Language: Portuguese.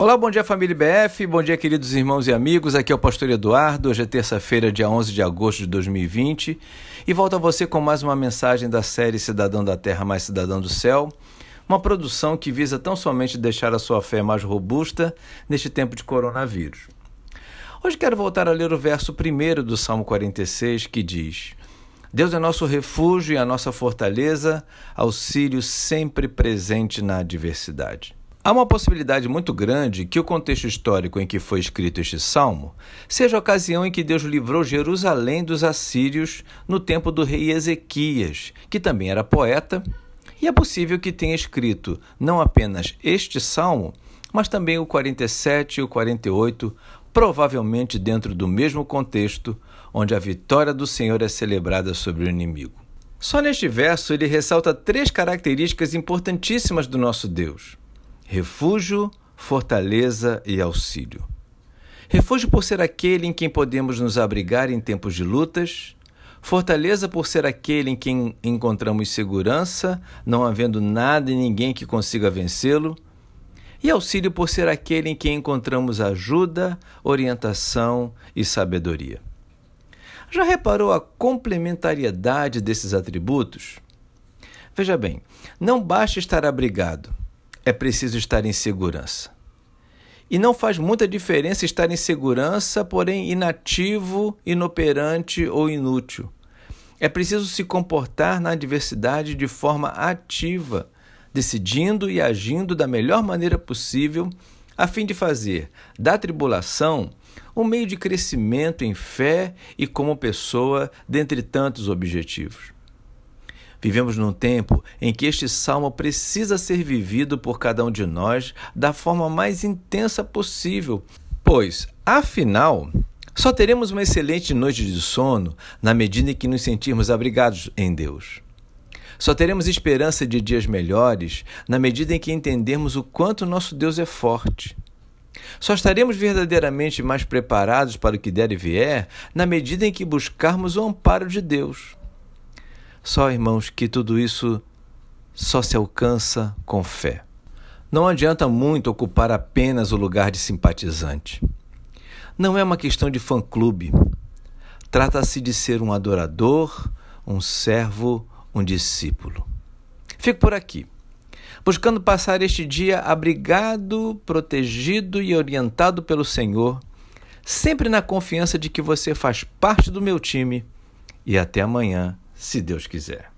Olá, bom dia família BF, bom dia queridos irmãos e amigos, aqui é o pastor Eduardo, hoje é terça-feira, dia 11 de agosto de 2020 e volto a você com mais uma mensagem da série Cidadão da Terra mais Cidadão do Céu, uma produção que visa tão somente deixar a sua fé mais robusta neste tempo de coronavírus. Hoje quero voltar a ler o verso primeiro do Salmo 46 que diz Deus é nosso refúgio e a nossa fortaleza, auxílio sempre presente na adversidade. Há uma possibilidade muito grande que o contexto histórico em que foi escrito este salmo seja a ocasião em que Deus livrou Jerusalém dos assírios no tempo do rei Ezequias, que também era poeta, e é possível que tenha escrito não apenas este salmo, mas também o 47 e o 48, provavelmente dentro do mesmo contexto onde a vitória do Senhor é celebrada sobre o inimigo. Só neste verso ele ressalta três características importantíssimas do nosso Deus refúgio, fortaleza e auxílio. Refúgio por ser aquele em quem podemos nos abrigar em tempos de lutas, fortaleza por ser aquele em quem encontramos segurança, não havendo nada e ninguém que consiga vencê-lo, e auxílio por ser aquele em quem encontramos ajuda, orientação e sabedoria. Já reparou a complementariedade desses atributos? Veja bem, não basta estar abrigado, é preciso estar em segurança. E não faz muita diferença estar em segurança, porém inativo, inoperante ou inútil. É preciso se comportar na adversidade de forma ativa, decidindo e agindo da melhor maneira possível, a fim de fazer da tribulação um meio de crescimento em fé e como pessoa, dentre tantos objetivos. Vivemos num tempo em que este salmo precisa ser vivido por cada um de nós da forma mais intensa possível, pois, afinal, só teremos uma excelente noite de sono na medida em que nos sentirmos abrigados em Deus. Só teremos esperança de dias melhores na medida em que entendermos o quanto nosso Deus é forte. Só estaremos verdadeiramente mais preparados para o que der e vier na medida em que buscarmos o amparo de Deus. Só, irmãos, que tudo isso só se alcança com fé. Não adianta muito ocupar apenas o lugar de simpatizante. Não é uma questão de fã-clube. Trata-se de ser um adorador, um servo, um discípulo. Fico por aqui, buscando passar este dia abrigado, protegido e orientado pelo Senhor, sempre na confiança de que você faz parte do meu time. E até amanhã se Deus quiser.